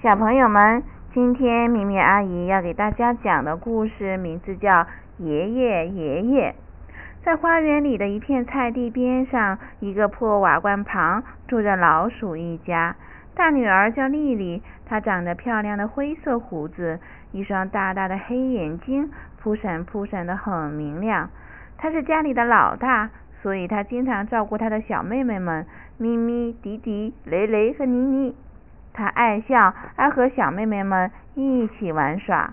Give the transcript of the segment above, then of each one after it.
小朋友们，今天咪咪阿姨要给大家讲的故事名字叫《爷爷爷爷》。在花园里的一片菜地边上，一个破瓦罐旁住着老鼠一家。大女儿叫丽丽，她长着漂亮的灰色胡子，一双大大的黑眼睛，扑闪扑闪的很明亮。她是家里的老大，所以她经常照顾她的小妹妹们咪咪、迪迪、雷雷和妮妮。他爱笑，爱和小妹妹们一起玩耍。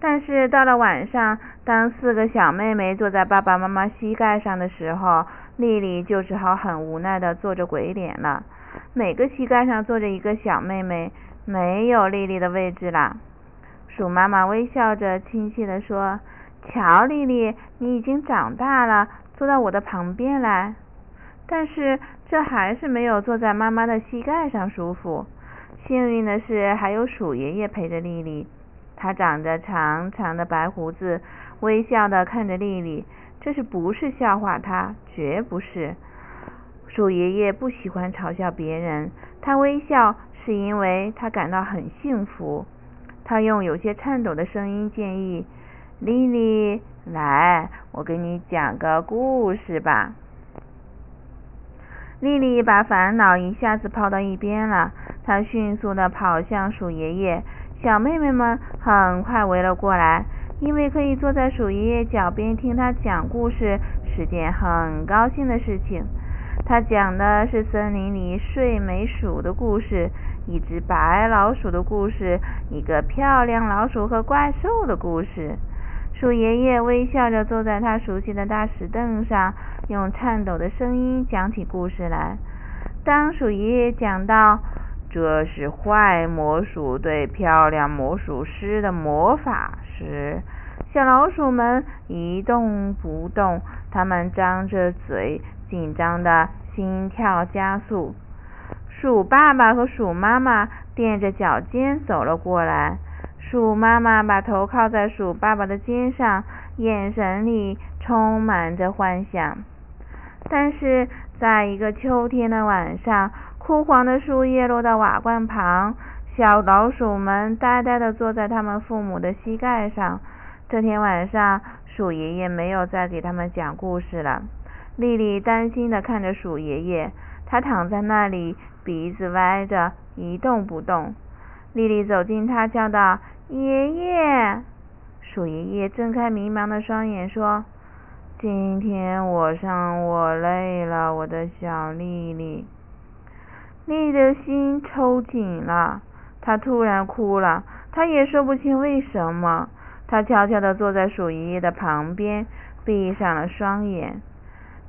但是到了晚上，当四个小妹妹坐在爸爸妈妈膝盖上的时候，丽丽就只好很无奈的做着鬼脸了。每个膝盖上坐着一个小妹妹，没有丽丽的位置啦。鼠妈妈微笑着亲切地说：“瞧，丽丽，你已经长大了，坐到我的旁边来。”但是这还是没有坐在妈妈的膝盖上舒服。幸运的是，还有鼠爷爷陪着丽丽。他长着长长的白胡子，微笑的看着丽丽。这是不是笑话他？绝不是。鼠爷爷不喜欢嘲笑别人。他微笑是因为他感到很幸福。他用有些颤抖的声音建议：“丽丽，来，我给你讲个故事吧。”丽丽把烦恼一下子抛到一边了。他迅速地跑向鼠爷爷，小妹妹们很快围了过来，因为可以坐在鼠爷爷脚边听他讲故事是件很高兴的事情。他讲的是森林里睡美鼠的故事，一只白老鼠的故事，一个漂亮老鼠和怪兽的故事。鼠爷爷微笑着坐在他熟悉的大石凳上。用颤抖的声音讲起故事来。当鼠爷爷讲到这是坏魔术对漂亮魔术师的魔法时，小老鼠们一动不动，它们张着嘴，紧张的心跳加速。鼠爸爸和鼠妈妈踮着脚尖走了过来。鼠妈妈把头靠在鼠爸爸的肩上，眼神里充满着幻想。但是，在一个秋天的晚上，枯黄的树叶落到瓦罐旁，小老鼠们呆呆地坐在他们父母的膝盖上。这天晚上，鼠爷爷没有再给他们讲故事了。丽丽担心地看着鼠爷爷，他躺在那里，鼻子歪着，一动不动。丽丽走近他，叫道：“爷爷！”鼠爷爷睁开迷茫的双眼，说。今天我上我累了，我的小丽丽。丽丽的心抽紧了，她突然哭了，她也说不清为什么。她悄悄地坐在鼠爷爷的旁边，闭上了双眼。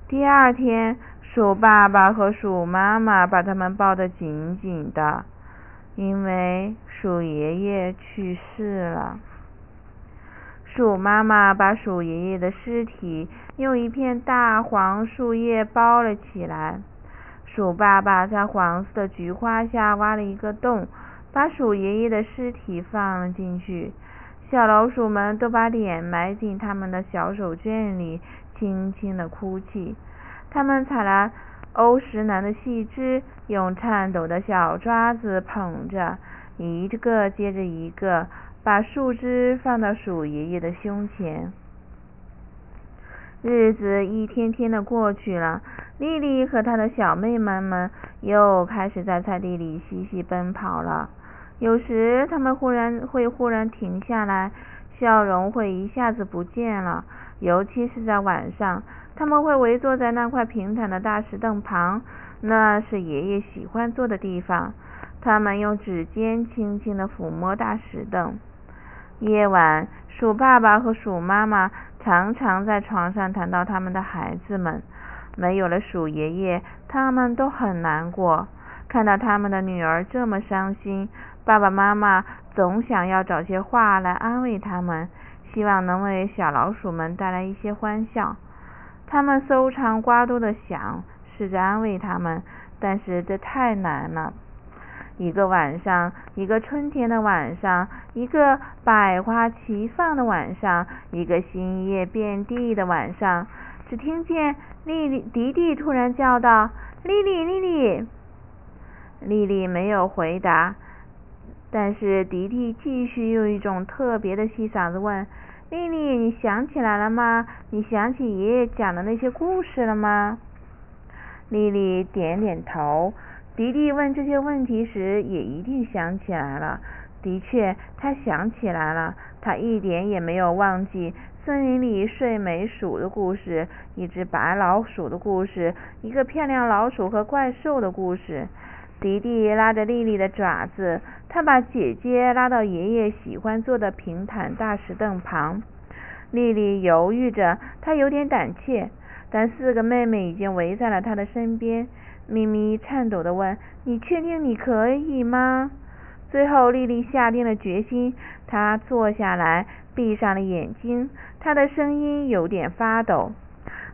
第二天，鼠爸爸和鼠妈妈把他们抱得紧紧的，因为鼠爷爷去世了。鼠妈妈把鼠爷爷的尸体用一片大黄树叶包了起来。鼠爸爸在黄色的菊花下挖了一个洞，把鼠爷爷的尸体放了进去。小老鼠们都把脸埋进他们的小手绢里，轻轻地哭泣。他们采来欧石楠的细枝，用颤抖的小爪子捧着，一个接着一个。把树枝放到鼠爷爷的胸前。日子一天天的过去了，丽丽和她的小妹妹们又开始在菜地里嬉戏奔跑了。有时，她们忽然会忽然停下来，笑容会一下子不见了。尤其是在晚上，他们会围坐在那块平坦的大石凳旁，那是爷爷喜欢坐的地方。他们用指尖轻轻地抚摸大石凳。夜晚，鼠爸爸和鼠妈妈常常在床上谈到他们的孩子们。没有了鼠爷爷，他们都很难过。看到他们的女儿这么伤心，爸爸妈妈总想要找些话来安慰他们，希望能为小老鼠们带来一些欢笑。他们搜肠刮肚的想，试着安慰他们，但是这太难了。一个晚上，一个春天的晚上，一个百花齐放的晚上，一个新叶遍地的晚上，只听见丽丽迪迪突然叫道：“丽丽，丽丽！”丽丽没有回答，但是迪迪继续用一种特别的细嗓子问：“丽丽，你想起来了吗？你想起爷爷讲的那些故事了吗？”丽丽点点头。迪迪问这些问题时，也一定想起来了。的确，他想起来了。他一点也没有忘记森林里睡美鼠的故事，一只白老鼠的故事，一个漂亮老鼠和怪兽的故事。迪迪拉着丽丽的爪子，他把姐姐拉到爷爷喜欢坐的平坦大石凳旁。丽丽犹豫着，她有点胆怯，但四个妹妹已经围在了她的身边。咪咪颤抖地问：“你确定你可以吗？”最后，丽丽下定了决心。她坐下来，闭上了眼睛，她的声音有点发抖。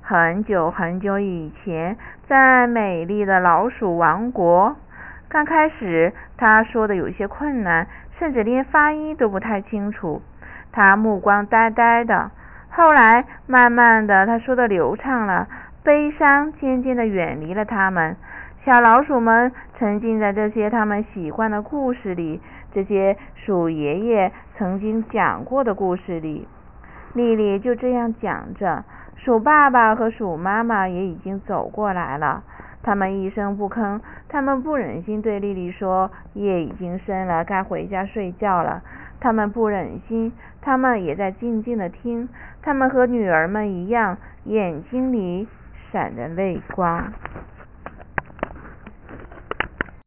很久很久以前，在美丽的老鼠王国，刚开始，她说的有些困难，甚至连发音都不太清楚。她目光呆呆的。后来，慢慢的，他说的流畅了。悲伤渐渐的远离了他们，小老鼠们沉浸在这些他们喜欢的故事里，这些鼠爷爷曾经讲过的故事里。丽丽就这样讲着，鼠爸爸和鼠妈妈也已经走过来了，他们一声不吭，他们不忍心对丽丽说夜已经深了，该回家睡觉了。他们不忍心，他们也在静静的听，他们和女儿们一样，眼睛里。闪着泪光。